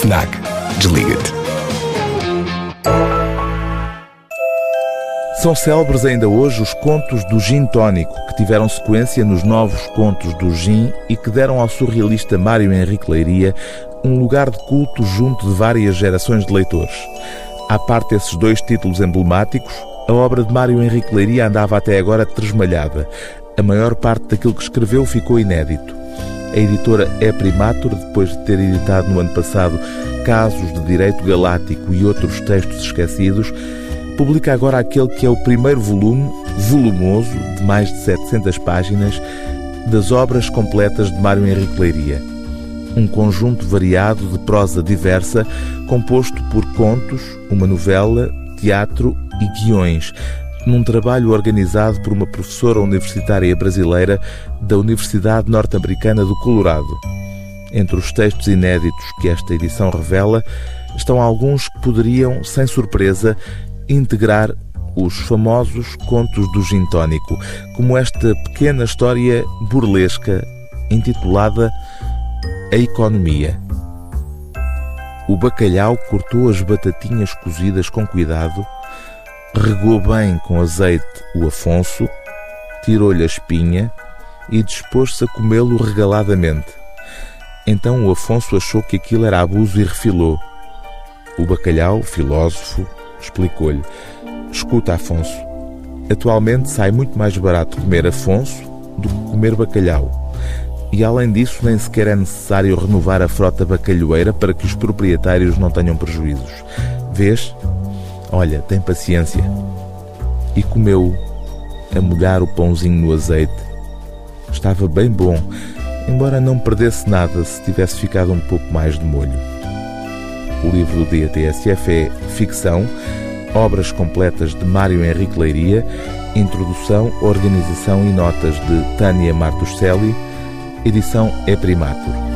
FNAC. Desliga-te. São célebres ainda hoje os contos do gin tónico, que tiveram sequência nos novos contos do gin e que deram ao surrealista Mário Henrique Leiria um lugar de culto junto de várias gerações de leitores. À parte esses dois títulos emblemáticos, a obra de Mário Henrique Leiria andava até agora tresmalhada. A maior parte daquilo que escreveu ficou inédito. A editora é Primatur, depois de ter editado no ano passado Casos de Direito Galáctico e outros textos esquecidos, publica agora aquele que é o primeiro volume, volumoso, de mais de 700 páginas, das obras completas de Mário Henrique Leiria. Um conjunto variado de prosa diversa, composto por contos, uma novela, teatro e guiões, num trabalho organizado por uma professora universitária brasileira da Universidade Norte-Americana do Colorado. Entre os textos inéditos que esta edição revela, estão alguns que poderiam, sem surpresa, integrar os famosos contos do gintónico, como esta pequena história burlesca intitulada A Economia. O bacalhau cortou as batatinhas cozidas com cuidado regou bem com azeite o Afonso, tirou-lhe a espinha e dispôs-se a comê-lo regaladamente. Então o Afonso achou que aquilo era abuso e refilou. O bacalhau, filósofo, explicou-lhe: Escuta, Afonso, atualmente sai muito mais barato comer Afonso do que comer bacalhau. E além disso, nem sequer é necessário renovar a frota bacalhoeira para que os proprietários não tenham prejuízos. Vês? Olha, tem paciência. E comeu a molhar o pãozinho no azeite. Estava bem bom, embora não perdesse nada se tivesse ficado um pouco mais de molho. O livro do dia TSF é Ficção, obras completas de Mário Henrique Leiria, introdução, organização e notas de Tânia Martuscelli, edição é Primatur.